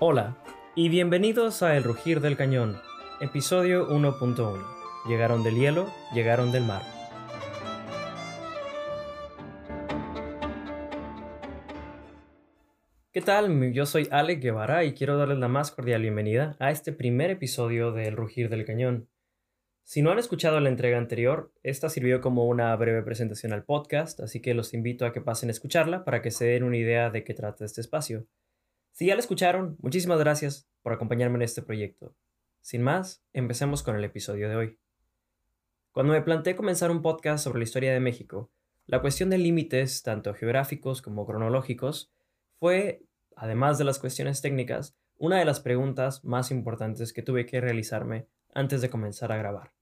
Hola y bienvenidos a El Rugir del Cañón, episodio 1.1. Llegaron del hielo, llegaron del mar. ¿Qué tal? Yo soy Alec Guevara y quiero darles la más cordial bienvenida a este primer episodio de El Rugir del Cañón. Si no han escuchado la entrega anterior, esta sirvió como una breve presentación al podcast, así que los invito a que pasen a escucharla para que se den una idea de qué trata este espacio. Si ya la escucharon, muchísimas gracias por acompañarme en este proyecto. Sin más, empecemos con el episodio de hoy. Cuando me planteé comenzar un podcast sobre la historia de México, la cuestión de límites, tanto geográficos como cronológicos, fue, además de las cuestiones técnicas, una de las preguntas más importantes que tuve que realizarme antes de comenzar a grabar.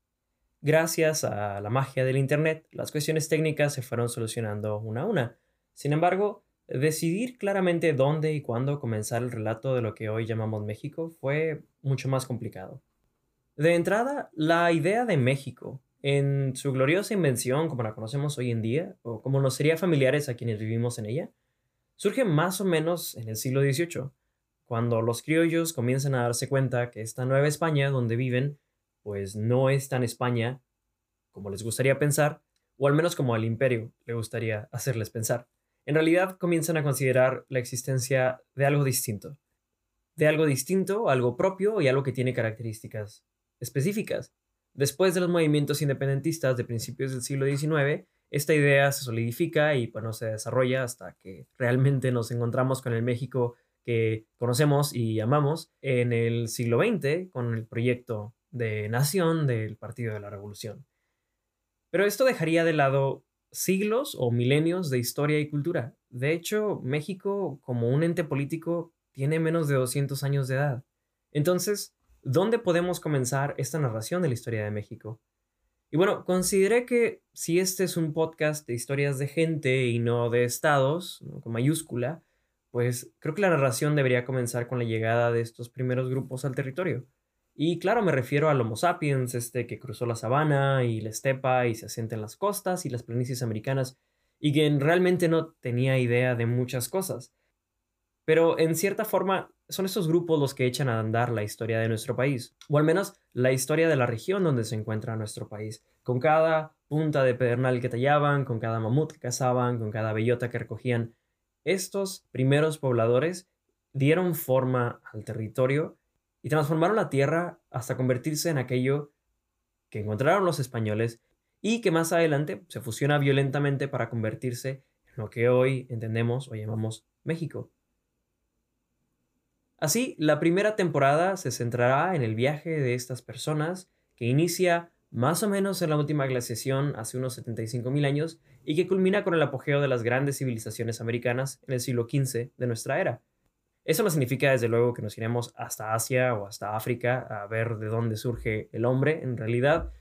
Gracias a la magia del Internet, las cuestiones técnicas se fueron solucionando una a una. Sin embargo, decidir claramente dónde y cuándo comenzar el relato de lo que hoy llamamos México fue mucho más complicado. De entrada, la idea de México, en su gloriosa invención como la conocemos hoy en día, o como nos sería familiares a quienes vivimos en ella, surge más o menos en el siglo XVIII, cuando los criollos comienzan a darse cuenta que esta nueva España donde viven pues no es tan España como les gustaría pensar, o al menos como al imperio le gustaría hacerles pensar. En realidad comienzan a considerar la existencia de algo distinto. De algo distinto, algo propio y algo que tiene características específicas. Después de los movimientos independentistas de principios del siglo XIX, esta idea se solidifica y bueno, se desarrolla hasta que realmente nos encontramos con el México que conocemos y amamos en el siglo XX con el proyecto de nación del Partido de la Revolución. Pero esto dejaría de lado siglos o milenios de historia y cultura. De hecho, México, como un ente político, tiene menos de 200 años de edad. Entonces, ¿dónde podemos comenzar esta narración de la historia de México? Y bueno, consideré que si este es un podcast de historias de gente y no de estados, con mayúscula, pues creo que la narración debería comenzar con la llegada de estos primeros grupos al territorio. Y claro, me refiero al Homo sapiens, este que cruzó la sabana y la estepa y se asienta en las costas y las planicies americanas y que realmente no tenía idea de muchas cosas. Pero en cierta forma son estos grupos los que echan a andar la historia de nuestro país, o al menos la historia de la región donde se encuentra nuestro país, con cada punta de pedernal que tallaban, con cada mamut que cazaban, con cada bellota que recogían. Estos primeros pobladores dieron forma al territorio y transformaron la tierra hasta convertirse en aquello que encontraron los españoles y que más adelante se fusiona violentamente para convertirse en lo que hoy entendemos o llamamos México. Así, la primera temporada se centrará en el viaje de estas personas que inicia más o menos en la última glaciación hace unos 75.000 años y que culmina con el apogeo de las grandes civilizaciones americanas en el siglo XV de nuestra era. Eso no significa, desde luego, que nos iremos hasta Asia o hasta África a ver de dónde surge el hombre. En realidad,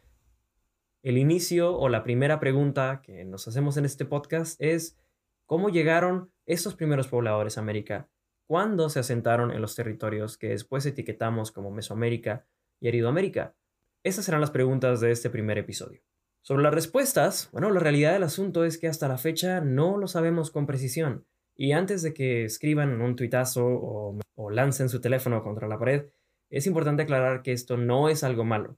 el inicio o la primera pregunta que nos hacemos en este podcast es ¿cómo llegaron estos primeros pobladores a América? ¿Cuándo se asentaron en los territorios que después etiquetamos como Mesoamérica y Aridoamérica? Esas serán las preguntas de este primer episodio. Sobre las respuestas, bueno, la realidad del asunto es que hasta la fecha no lo sabemos con precisión. Y antes de que escriban un tuitazo o, o lancen su teléfono contra la pared, es importante aclarar que esto no es algo malo.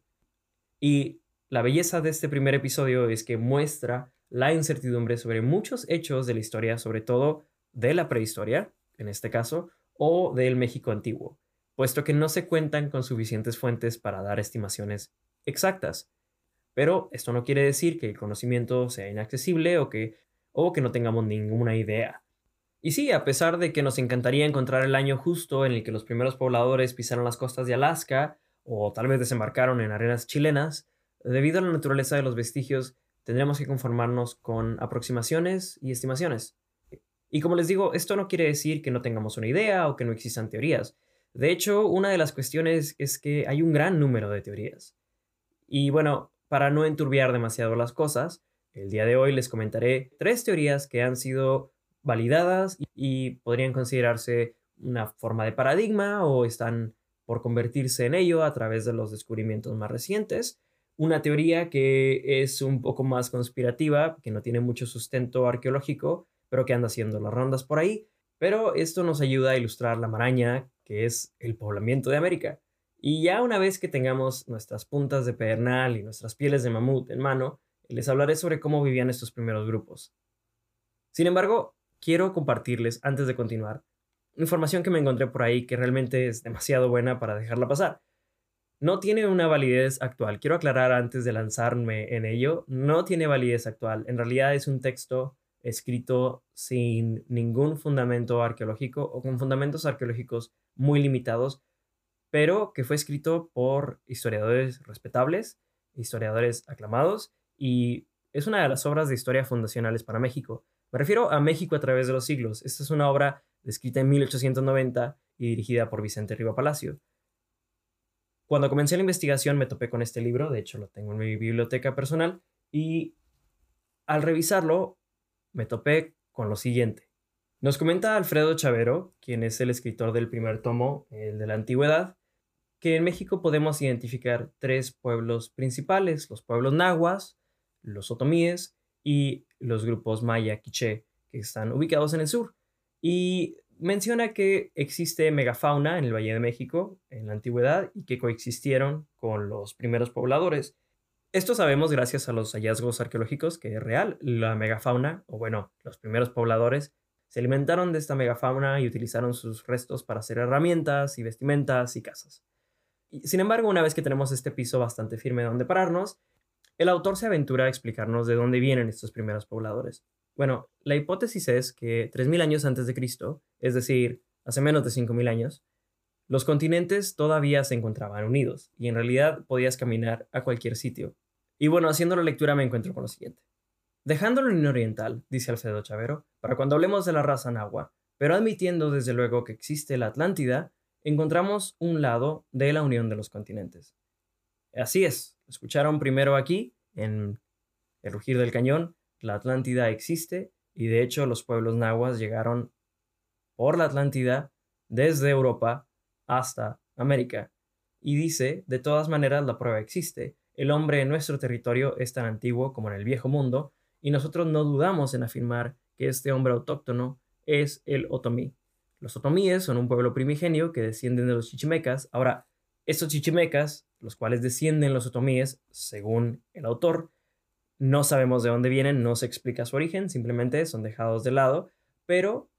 Y la belleza de este primer episodio es que muestra la incertidumbre sobre muchos hechos de la historia, sobre todo de la prehistoria, en este caso, o del México antiguo, puesto que no se cuentan con suficientes fuentes para dar estimaciones exactas. Pero esto no quiere decir que el conocimiento sea inaccesible o que, o que no tengamos ninguna idea. Y sí, a pesar de que nos encantaría encontrar el año justo en el que los primeros pobladores pisaron las costas de Alaska o tal vez desembarcaron en arenas chilenas, debido a la naturaleza de los vestigios, tendremos que conformarnos con aproximaciones y estimaciones. Y como les digo, esto no quiere decir que no tengamos una idea o que no existan teorías. De hecho, una de las cuestiones es que hay un gran número de teorías. Y bueno, para no enturbiar demasiado las cosas, el día de hoy les comentaré tres teorías que han sido validadas y podrían considerarse una forma de paradigma o están por convertirse en ello a través de los descubrimientos más recientes. Una teoría que es un poco más conspirativa, que no tiene mucho sustento arqueológico, pero que anda haciendo las rondas por ahí. Pero esto nos ayuda a ilustrar la maraña que es el poblamiento de América. Y ya una vez que tengamos nuestras puntas de pedernal y nuestras pieles de mamut en mano, les hablaré sobre cómo vivían estos primeros grupos. Sin embargo, quiero compartirles, antes de continuar, información que me encontré por ahí que realmente es demasiado buena para dejarla pasar. No tiene una validez actual. Quiero aclarar antes de lanzarme en ello, no tiene validez actual. En realidad es un texto escrito sin ningún fundamento arqueológico o con fundamentos arqueológicos muy limitados, pero que fue escrito por historiadores respetables, historiadores aclamados, y es una de las obras de historia fundacionales para México. Me refiero a México a través de los siglos. Esta es una obra escrita en 1890 y dirigida por Vicente Riva Palacio. Cuando comencé la investigación me topé con este libro, de hecho lo tengo en mi biblioteca personal, y al revisarlo me topé con lo siguiente. Nos comenta Alfredo Chavero, quien es el escritor del primer tomo, el de la antigüedad, que en México podemos identificar tres pueblos principales, los pueblos nahuas, los otomíes y los grupos maya quiché, que están ubicados en el sur. Y menciona que existe megafauna en el Valle de México en la antigüedad y que coexistieron con los primeros pobladores. Esto sabemos gracias a los hallazgos arqueológicos que es real. La megafauna, o bueno, los primeros pobladores, se alimentaron de esta megafauna y utilizaron sus restos para hacer herramientas y vestimentas y casas. sin embargo, una vez que tenemos este piso bastante firme donde pararnos, el autor se aventura a explicarnos de dónde vienen estos primeros pobladores. Bueno, la hipótesis es que 3.000 años antes de Cristo, es decir, hace menos de 5.000 años, los continentes todavía se encontraban unidos y en realidad podías caminar a cualquier sitio. Y bueno, haciendo la lectura me encuentro con lo siguiente. Dejándolo en oriental, dice Alfredo Chavero, para cuando hablemos de la raza nahua, pero admitiendo desde luego que existe la Atlántida, encontramos un lado de la unión de los continentes. Así es, escucharon primero aquí, en el rugir del cañón, la Atlántida existe y de hecho los pueblos nahuas llegaron por la Atlántida desde Europa hasta América. Y dice, de todas maneras la prueba existe. El hombre en nuestro territorio es tan antiguo como en el viejo mundo y nosotros no dudamos en afirmar que este hombre autóctono es el otomí. Los otomíes son un pueblo primigenio que descienden de los chichimecas. Ahora, estos chichimecas, los cuales descienden los otomíes, según el autor, no sabemos de dónde vienen, no se explica su origen, simplemente son dejados de lado, pero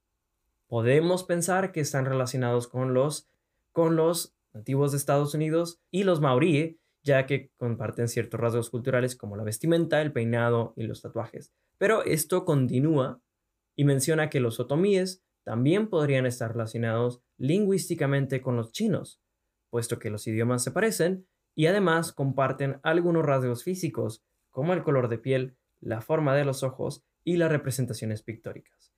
podemos pensar que están relacionados con los, con los nativos de Estados Unidos y los maorí, ya que comparten ciertos rasgos culturales como la vestimenta, el peinado y los tatuajes. Pero esto continúa y menciona que los otomíes también podrían estar relacionados lingüísticamente con los chinos, puesto que los idiomas se parecen y además comparten algunos rasgos físicos como el color de piel, la forma de los ojos y las representaciones pictóricas.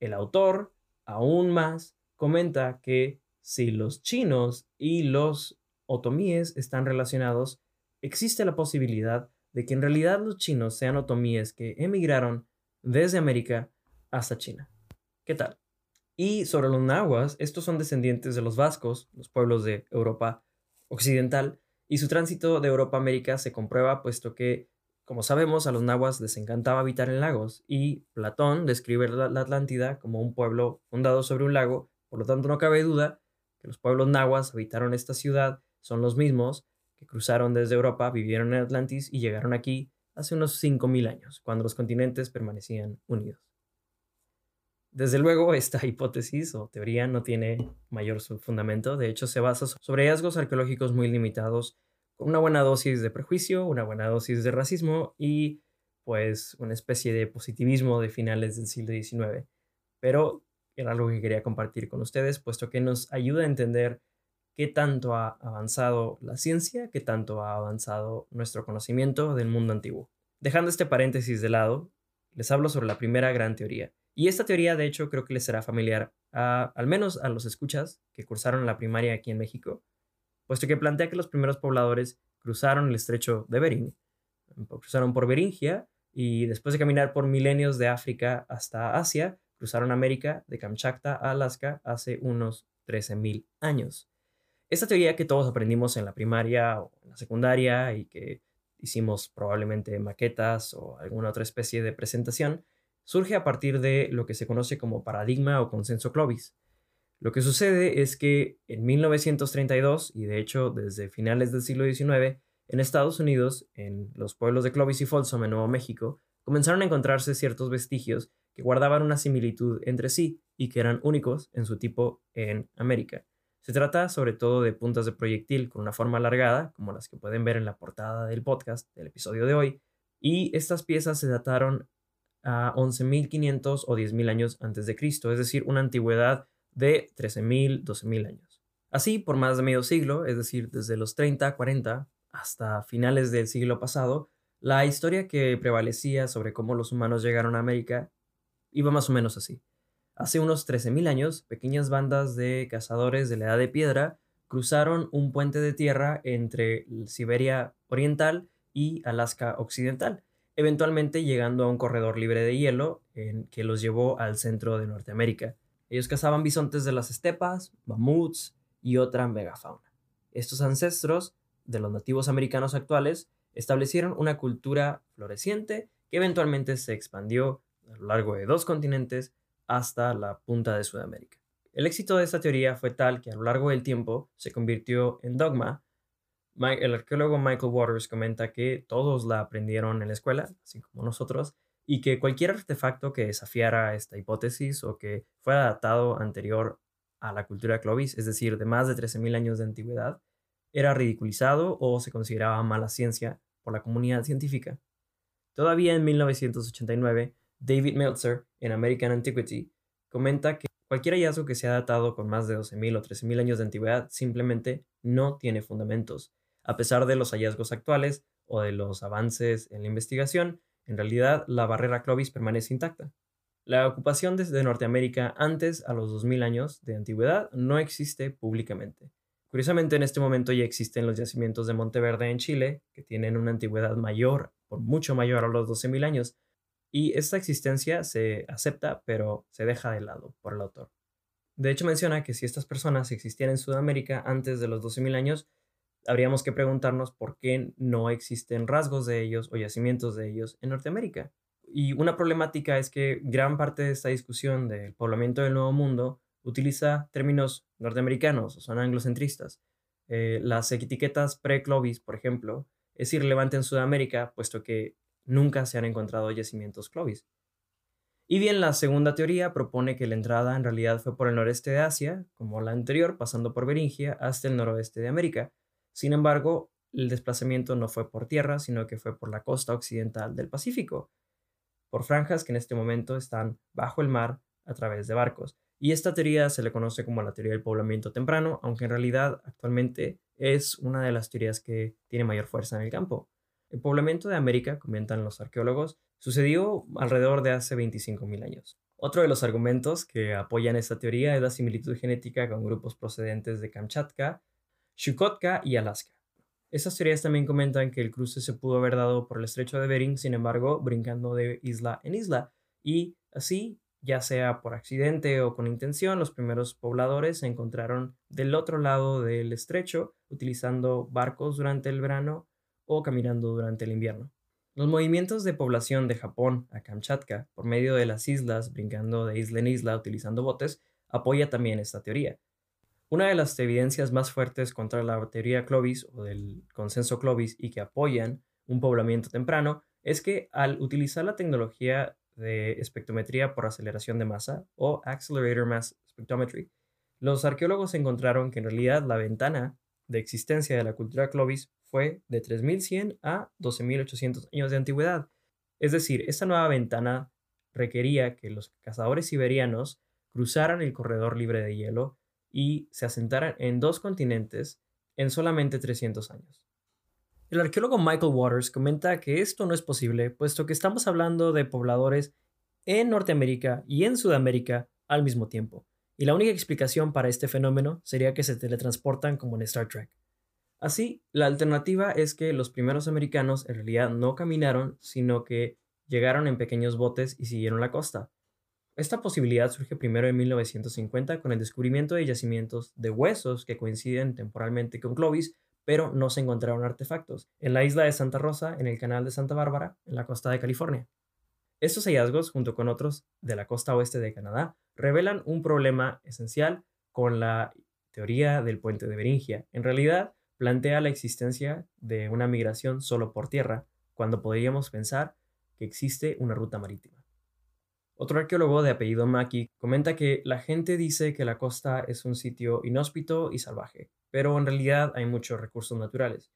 El autor, aún más, comenta que si los chinos y los otomíes están relacionados, existe la posibilidad de que en realidad los chinos sean otomíes que emigraron desde América hasta China. ¿Qué tal? Y sobre los nahuas, estos son descendientes de los vascos, los pueblos de Europa occidental, y su tránsito de Europa a América se comprueba puesto que como sabemos, a los nahuas les encantaba habitar en lagos y Platón describe la, Atlántida como un pueblo fundado sobre un lago, por lo tanto no cabe duda que los pueblos nahuas habitaron esta ciudad, son los mismos que cruzaron desde Europa, vivieron en Atlantis y llegaron aquí hace unos 5.000 años, cuando los continentes permanecían unidos. Desde luego, esta hipótesis o teoría no tiene mayor fundamento, de hecho se basa sobre hallazgos arqueológicos muy limitados con una buena dosis de prejuicio, una buena dosis de racismo y pues una especie de positivismo de finales del siglo XIX. Pero era algo que quería compartir con ustedes, puesto que nos ayuda a entender qué tanto ha avanzado la ciencia, qué tanto ha avanzado nuestro conocimiento del mundo antiguo. Dejando este paréntesis de lado, les hablo sobre la primera gran teoría. Y esta teoría, de hecho, creo que les será familiar, a, al menos a los escuchas que cursaron la primaria aquí en México, puesto que plantea que los primeros pobladores cruzaron el estrecho de Bering, cruzaron por Beringia y después de caminar por milenios de África hasta Asia, cruzaron América de Kamchatka a Alaska hace unos 13.000 años. Esta teoría que todos aprendimos en la primaria o en la secundaria y que hicimos probablemente maquetas o alguna otra especie de presentación, surge a partir de lo que se conoce como paradigma o consenso Clovis. Lo que sucede es que en 1932, y de hecho desde finales del siglo XIX, en Estados Unidos, en los pueblos de Clovis y Folsom en Nuevo México, comenzaron a encontrarse ciertos vestigios que guardaban una similitud entre sí y que eran únicos en su tipo en América. Se trata sobre todo de puntas de proyectil con una forma alargada, como las que pueden ver en la portada del podcast del episodio de hoy, y estas piezas se dataron a 11.500 o 10.000 años antes de Cristo, es decir, una antigüedad de 13.000, 12.000 años. Así, por más de medio siglo, es decir, desde los 30, 40 hasta finales del siglo pasado, la historia que prevalecía sobre cómo los humanos llegaron a América iba más o menos así. Hace unos 13.000 años, pequeñas bandas de cazadores de la Edad de Piedra cruzaron un puente de tierra entre Siberia Oriental y Alaska Occidental, eventualmente llegando a un corredor libre de hielo en que los llevó al centro de Norteamérica. Ellos cazaban bisontes de las estepas, mamuts y otra megafauna. Estos ancestros de los nativos americanos actuales establecieron una cultura floreciente que eventualmente se expandió a lo largo de dos continentes hasta la punta de Sudamérica. El éxito de esta teoría fue tal que a lo largo del tiempo se convirtió en dogma. El arqueólogo Michael Waters comenta que todos la aprendieron en la escuela, así como nosotros, y que cualquier artefacto que desafiara esta hipótesis o que fuera datado anterior a la cultura Clovis, es decir, de más de 13.000 años de antigüedad, era ridiculizado o se consideraba mala ciencia por la comunidad científica. Todavía en 1989, David Meltzer, en American Antiquity, comenta que cualquier hallazgo que sea datado con más de 12.000 o 13.000 años de antigüedad simplemente no tiene fundamentos. A pesar de los hallazgos actuales o de los avances en la investigación, en realidad la barrera Clovis permanece intacta. La ocupación desde Norteamérica antes a los 2000 años de antigüedad no existe públicamente. Curiosamente, en este momento ya existen los yacimientos de Monteverde en Chile, que tienen una antigüedad mayor, por mucho mayor a los 12.000 años, y esta existencia se acepta, pero se deja de lado por el autor. De hecho, menciona que si estas personas existieran en Sudamérica antes de los 12.000 años, habríamos que preguntarnos por qué no existen rasgos de ellos o yacimientos de ellos en Norteamérica. Y una problemática es que gran parte de esta discusión del poblamiento del Nuevo Mundo utiliza términos norteamericanos o son anglocentristas. Eh, las etiquetas pre-Clovis, por ejemplo, es irrelevante en Sudamérica, puesto que nunca se han encontrado yacimientos Clovis. Y bien, la segunda teoría propone que la entrada en realidad fue por el noreste de Asia, como la anterior, pasando por Beringia hasta el noroeste de América. Sin embargo, el desplazamiento no fue por tierra, sino que fue por la costa occidental del Pacífico, por franjas que en este momento están bajo el mar a través de barcos. Y esta teoría se le conoce como la teoría del poblamiento temprano, aunque en realidad actualmente es una de las teorías que tiene mayor fuerza en el campo. El poblamiento de América, comentan los arqueólogos, sucedió alrededor de hace 25.000 años. Otro de los argumentos que apoyan esta teoría es la similitud genética con grupos procedentes de Kamchatka, Chukotka y Alaska. Estas teorías también comentan que el cruce se pudo haber dado por el estrecho de Bering, sin embargo, brincando de isla en isla, y así, ya sea por accidente o con intención, los primeros pobladores se encontraron del otro lado del estrecho, utilizando barcos durante el verano o caminando durante el invierno. Los movimientos de población de Japón a Kamchatka por medio de las islas, brincando de isla en isla utilizando botes, apoya también esta teoría. Una de las evidencias más fuertes contra la teoría Clovis o del consenso Clovis y que apoyan un poblamiento temprano es que al utilizar la tecnología de espectrometría por aceleración de masa o Accelerator Mass Spectrometry, los arqueólogos encontraron que en realidad la ventana de existencia de la cultura Clovis fue de 3100 a 12800 años de antigüedad. Es decir, esta nueva ventana requería que los cazadores siberianos cruzaran el corredor libre de hielo y se asentaran en dos continentes en solamente 300 años. El arqueólogo Michael Waters comenta que esto no es posible, puesto que estamos hablando de pobladores en Norteamérica y en Sudamérica al mismo tiempo, y la única explicación para este fenómeno sería que se teletransportan como en Star Trek. Así, la alternativa es que los primeros americanos en realidad no caminaron, sino que llegaron en pequeños botes y siguieron la costa. Esta posibilidad surge primero en 1950 con el descubrimiento de yacimientos de huesos que coinciden temporalmente con Clovis, pero no se encontraron artefactos, en la isla de Santa Rosa, en el canal de Santa Bárbara, en la costa de California. Estos hallazgos, junto con otros de la costa oeste de Canadá, revelan un problema esencial con la teoría del puente de Beringia. En realidad, plantea la existencia de una migración solo por tierra, cuando podríamos pensar que existe una ruta marítima. Otro arqueólogo de apellido Maki comenta que la gente dice que la costa es un sitio inhóspito y salvaje, pero en realidad hay muchos recursos naturales.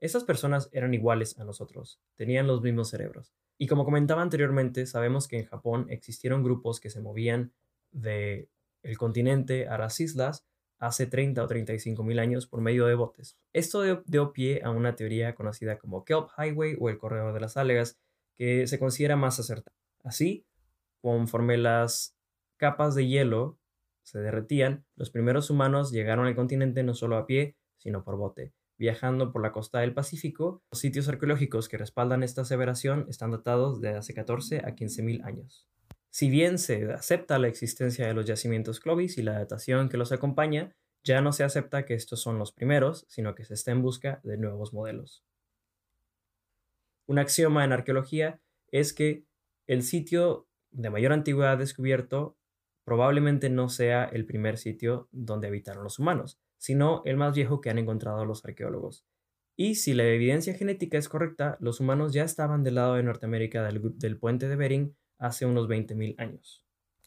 Estas personas eran iguales a nosotros, tenían los mismos cerebros. Y como comentaba anteriormente, sabemos que en Japón existieron grupos que se movían de el continente a las islas hace 30 o 35 mil años por medio de botes. Esto dio, pie a una teoría conocida como Kelp Highway o el corredor de las algas, que se considera más acertada. Así, conforme las capas de hielo se derretían, los primeros humanos llegaron al continente no solo a pie, sino por bote. Viajando por la costa del Pacífico, los sitios arqueológicos que respaldan esta aseveración están datados de hace 14 a 15 mil años. Si bien se acepta la existencia de los yacimientos Clovis y la datación que los acompaña, ya no se acepta que estos son los primeros, sino que se está en busca de nuevos modelos. Un axioma en arqueología es que el sitio de mayor antigüedad descubierto probablemente no sea el primer sitio donde habitaron los humanos, sino el más viejo que han encontrado los arqueólogos. Y si la evidencia genética es correcta, los humanos ya estaban del lado de Norteamérica del, del puente de Bering hace unos 20.000 años.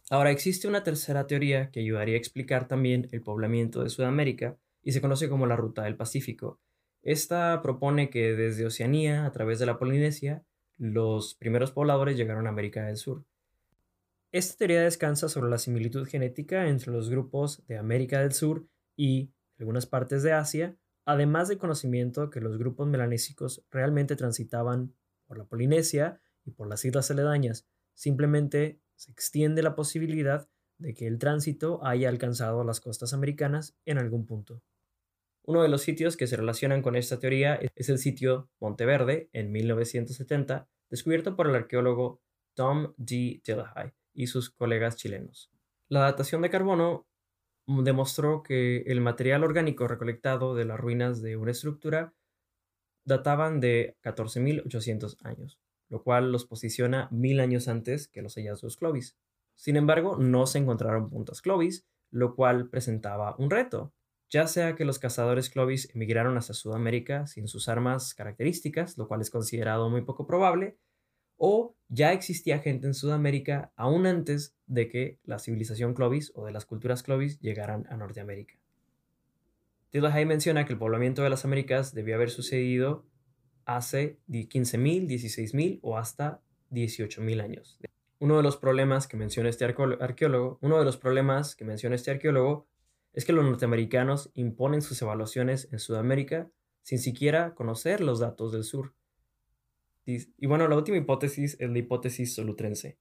Ahora existe una tercera teoría que ayudaría a explicar también el poblamiento de Sudamérica y se conoce como la Ruta del Pacífico. Esta propone que desde Oceanía, a través de la Polinesia, los primeros pobladores llegaron a América del Sur. Esta teoría descansa sobre la similitud genética entre los grupos de América del Sur y algunas partes de Asia, además del conocimiento que los grupos melanésicos realmente transitaban por la Polinesia y por las islas aledañas, Simplemente se extiende la posibilidad de que el tránsito haya alcanzado las costas americanas en algún punto. Uno de los sitios que se relacionan con esta teoría es el sitio Monteverde, en 1970, descubierto por el arqueólogo Tom D. Dillahai y sus colegas chilenos. La datación de carbono demostró que el material orgánico recolectado de las ruinas de una estructura databan de 14.800 años lo cual los posiciona mil años antes que los hallazgos Clovis. Sin embargo, no se encontraron puntas Clovis, lo cual presentaba un reto, ya sea que los cazadores Clovis emigraron hacia Sudamérica sin sus armas características, lo cual es considerado muy poco probable, o ya existía gente en Sudamérica aún antes de que la civilización Clovis o de las culturas Clovis llegaran a Norteamérica. Hay menciona que el poblamiento de las Américas debió haber sucedido hace 15.000, 16.000 o hasta 18.000 años. Uno de los problemas que menciona este arqueólogo, uno de los problemas que menciona este arqueólogo es que los norteamericanos imponen sus evaluaciones en Sudamérica sin siquiera conocer los datos del sur. Y bueno, la última hipótesis es la hipótesis solutrense.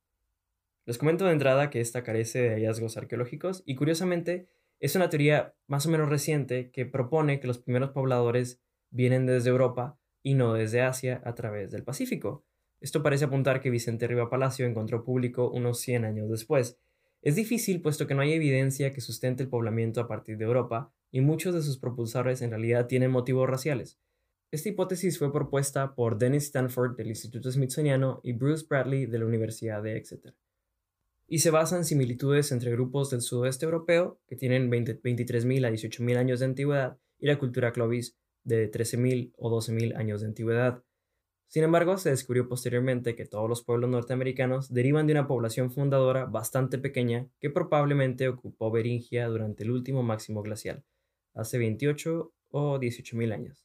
Les comento de entrada que esta carece de hallazgos arqueológicos y curiosamente es una teoría más o menos reciente que propone que los primeros pobladores vienen desde Europa y no desde Asia a través del Pacífico. Esto parece apuntar que Vicente Riva Palacio encontró público unos 100 años después. Es difícil puesto que no hay evidencia que sustente el poblamiento a partir de Europa y muchos de sus propulsores en realidad tienen motivos raciales. Esta hipótesis fue propuesta por Dennis Stanford del Instituto Smithsoniano y Bruce Bradley de la Universidad de Exeter. Y se basa en similitudes entre grupos del sudoeste europeo, que tienen 23.000 a 18.000 años de antigüedad, y la cultura Clovis, de 13.000 o 12.000 años de antigüedad. Sin embargo, se descubrió posteriormente que todos los pueblos norteamericanos derivan de una población fundadora bastante pequeña que probablemente ocupó Beringia durante el último máximo glacial, hace 28 o 18.000 años.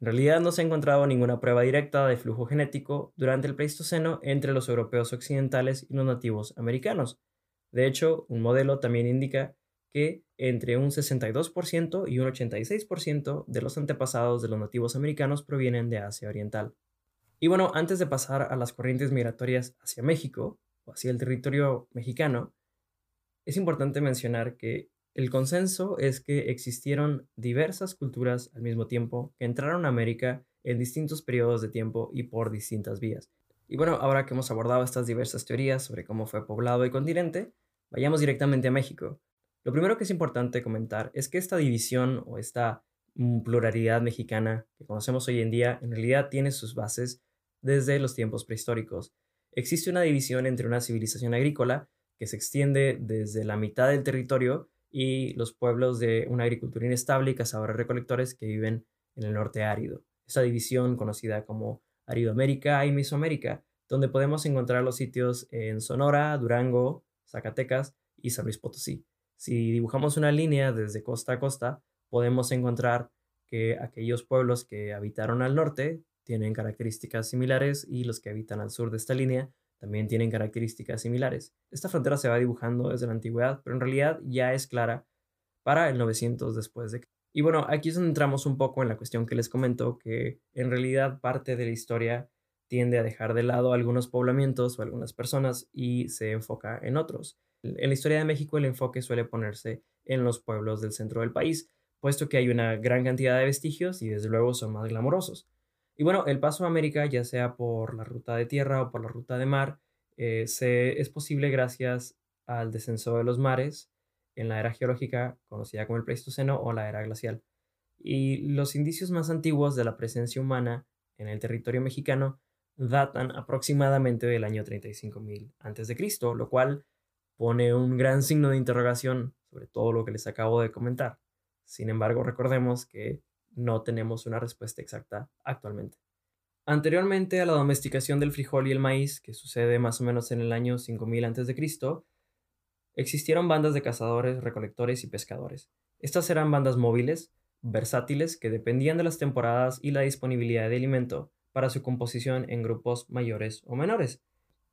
En realidad no se ha encontrado ninguna prueba directa de flujo genético durante el Pleistoceno entre los europeos occidentales y los nativos americanos. De hecho, un modelo también indica que entre un 62% y un 86% de los antepasados de los nativos americanos provienen de Asia Oriental. Y bueno, antes de pasar a las corrientes migratorias hacia México o hacia el territorio mexicano, es importante mencionar que el consenso es que existieron diversas culturas al mismo tiempo que entraron a América en distintos periodos de tiempo y por distintas vías. Y bueno, ahora que hemos abordado estas diversas teorías sobre cómo fue poblado el continente, vayamos directamente a México, lo primero que es importante comentar es que esta división o esta mm, pluralidad mexicana que conocemos hoy en día en realidad tiene sus bases desde los tiempos prehistóricos. existe una división entre una civilización agrícola que se extiende desde la mitad del territorio y los pueblos de una agricultura inestable y cazadores recolectores que viven en el norte árido. Esta división conocida como Aridoamérica y Mesoamérica, donde podemos encontrar los sitios en Sonora, Durango, Zacatecas y San Luis Potosí. Si dibujamos una línea desde costa a costa, podemos encontrar que aquellos pueblos que habitaron al norte tienen características similares y los que habitan al sur de esta línea también tienen características similares. Esta frontera se va dibujando desde la antigüedad, pero en realidad ya es clara para el 900 después de Y bueno, aquí es donde entramos un poco en la cuestión que les comento, que en realidad parte de la historia tiende a dejar de lado algunos poblamientos o algunas personas y se enfoca en otros. En la historia de México el enfoque suele ponerse en los pueblos del centro del país, puesto que hay una gran cantidad de vestigios y desde luego son más glamorosos. Y bueno, el paso a América, ya sea por la ruta de tierra o por la ruta de mar, eh, se, es posible gracias al descenso de los mares en la era geológica conocida como el Pleistoceno o la era glacial. Y los indicios más antiguos de la presencia humana en el territorio mexicano datan aproximadamente del año 35.000 a.C., lo cual pone un gran signo de interrogación sobre todo lo que les acabo de comentar. Sin embargo, recordemos que no tenemos una respuesta exacta actualmente. Anteriormente a la domesticación del frijol y el maíz, que sucede más o menos en el año 5000 a.C., existieron bandas de cazadores, recolectores y pescadores. Estas eran bandas móviles, versátiles, que dependían de las temporadas y la disponibilidad de alimento para su composición en grupos mayores o menores.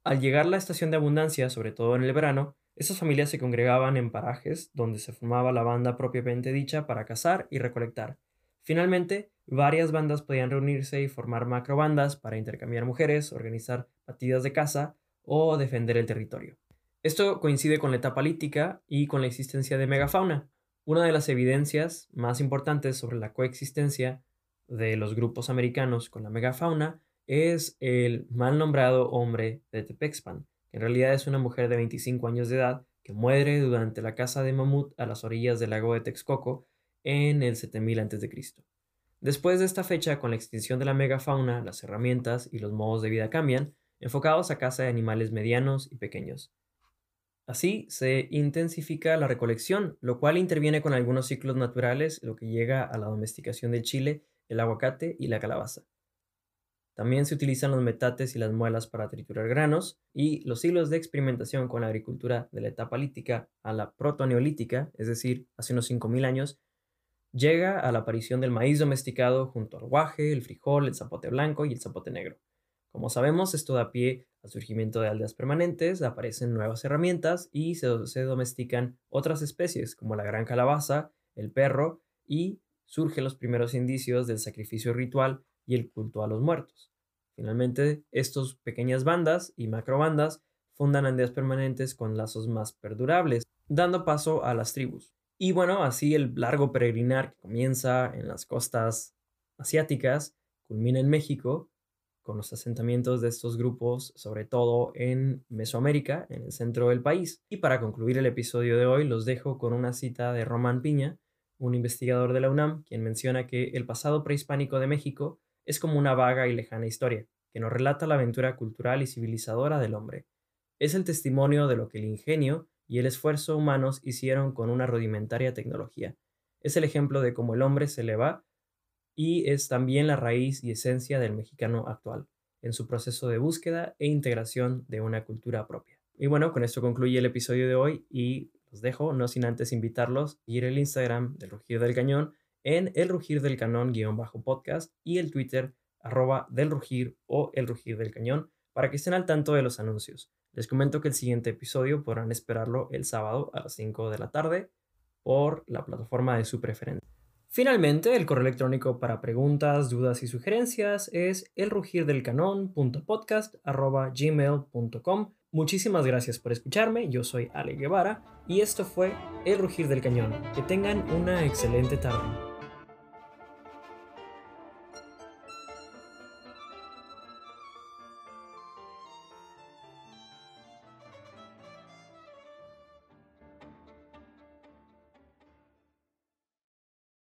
Al llegar la estación de abundancia, sobre todo en el verano, estas familias se congregaban en parajes donde se formaba la banda propiamente dicha para cazar y recolectar, Finalmente, varias bandas podían reunirse y formar macrobandas para intercambiar mujeres, organizar partidas de caza o defender el territorio. Esto coincide con la etapa lítica y con la existencia de megafauna. Una de las evidencias más importantes sobre la coexistencia de los grupos americanos con la megafauna es el mal nombrado hombre de Tepexpan, que en realidad es una mujer de 25 años de edad que muere durante la caza de mamut a las orillas del lago de Texcoco en el 7000 a.C. Después de esta fecha, con la extinción de la megafauna, las herramientas y los modos de vida cambian, enfocados a caza de animales medianos y pequeños. Así se intensifica la recolección, lo cual interviene con algunos ciclos naturales, lo que llega a la domesticación del chile, el aguacate y la calabaza. También se utilizan los metates y las muelas para triturar granos, y los siglos de experimentación con la agricultura de la etapa lítica a la protoneolítica, es decir, hace unos 5.000 años, llega a la aparición del maíz domesticado junto al guaje, el frijol, el zapote blanco y el zapote negro. Como sabemos, esto da pie al surgimiento de aldeas permanentes, aparecen nuevas herramientas y se, domestican otras especies como la gran calabaza, el perro y surgen los primeros indicios del sacrificio ritual y el culto a los muertos. Finalmente, estas pequeñas bandas y macrobandas fundan aldeas permanentes con lazos más perdurables, dando paso a las tribus. Y bueno, así el largo peregrinar que comienza en las costas asiáticas culmina en México con los asentamientos de estos grupos, sobre todo en Mesoamérica, en el centro del país. Y para concluir el episodio de hoy, los dejo con una cita de Román Piña, un investigador de la UNAM, quien menciona que el pasado prehispánico de México es como una vaga y lejana historia, que nos relata la aventura cultural y civilizadora del hombre. Es el testimonio de lo que el ingenio y el esfuerzo humanos hicieron con una rudimentaria tecnología. Es el ejemplo de cómo el hombre se le y es también la raíz y esencia del mexicano actual, en su proceso de búsqueda e integración de una cultura propia. Y bueno, con esto concluye el episodio de hoy y los dejo, no sin antes invitarlos a ir el Instagram del Rugir del Cañón en el Rugir del Canón guion bajo podcast y el Twitter arroba del Rugir o el Rugir del Cañón para que estén al tanto de los anuncios. Les comento que el siguiente episodio podrán esperarlo el sábado a las 5 de la tarde por la plataforma de su preferencia. Finalmente, el correo electrónico para preguntas, dudas y sugerencias es elrugirdelcanon.podcast.gmail.com Muchísimas gracias por escucharme, yo soy Ale Guevara y esto fue El Rugir del Cañón. Que tengan una excelente tarde.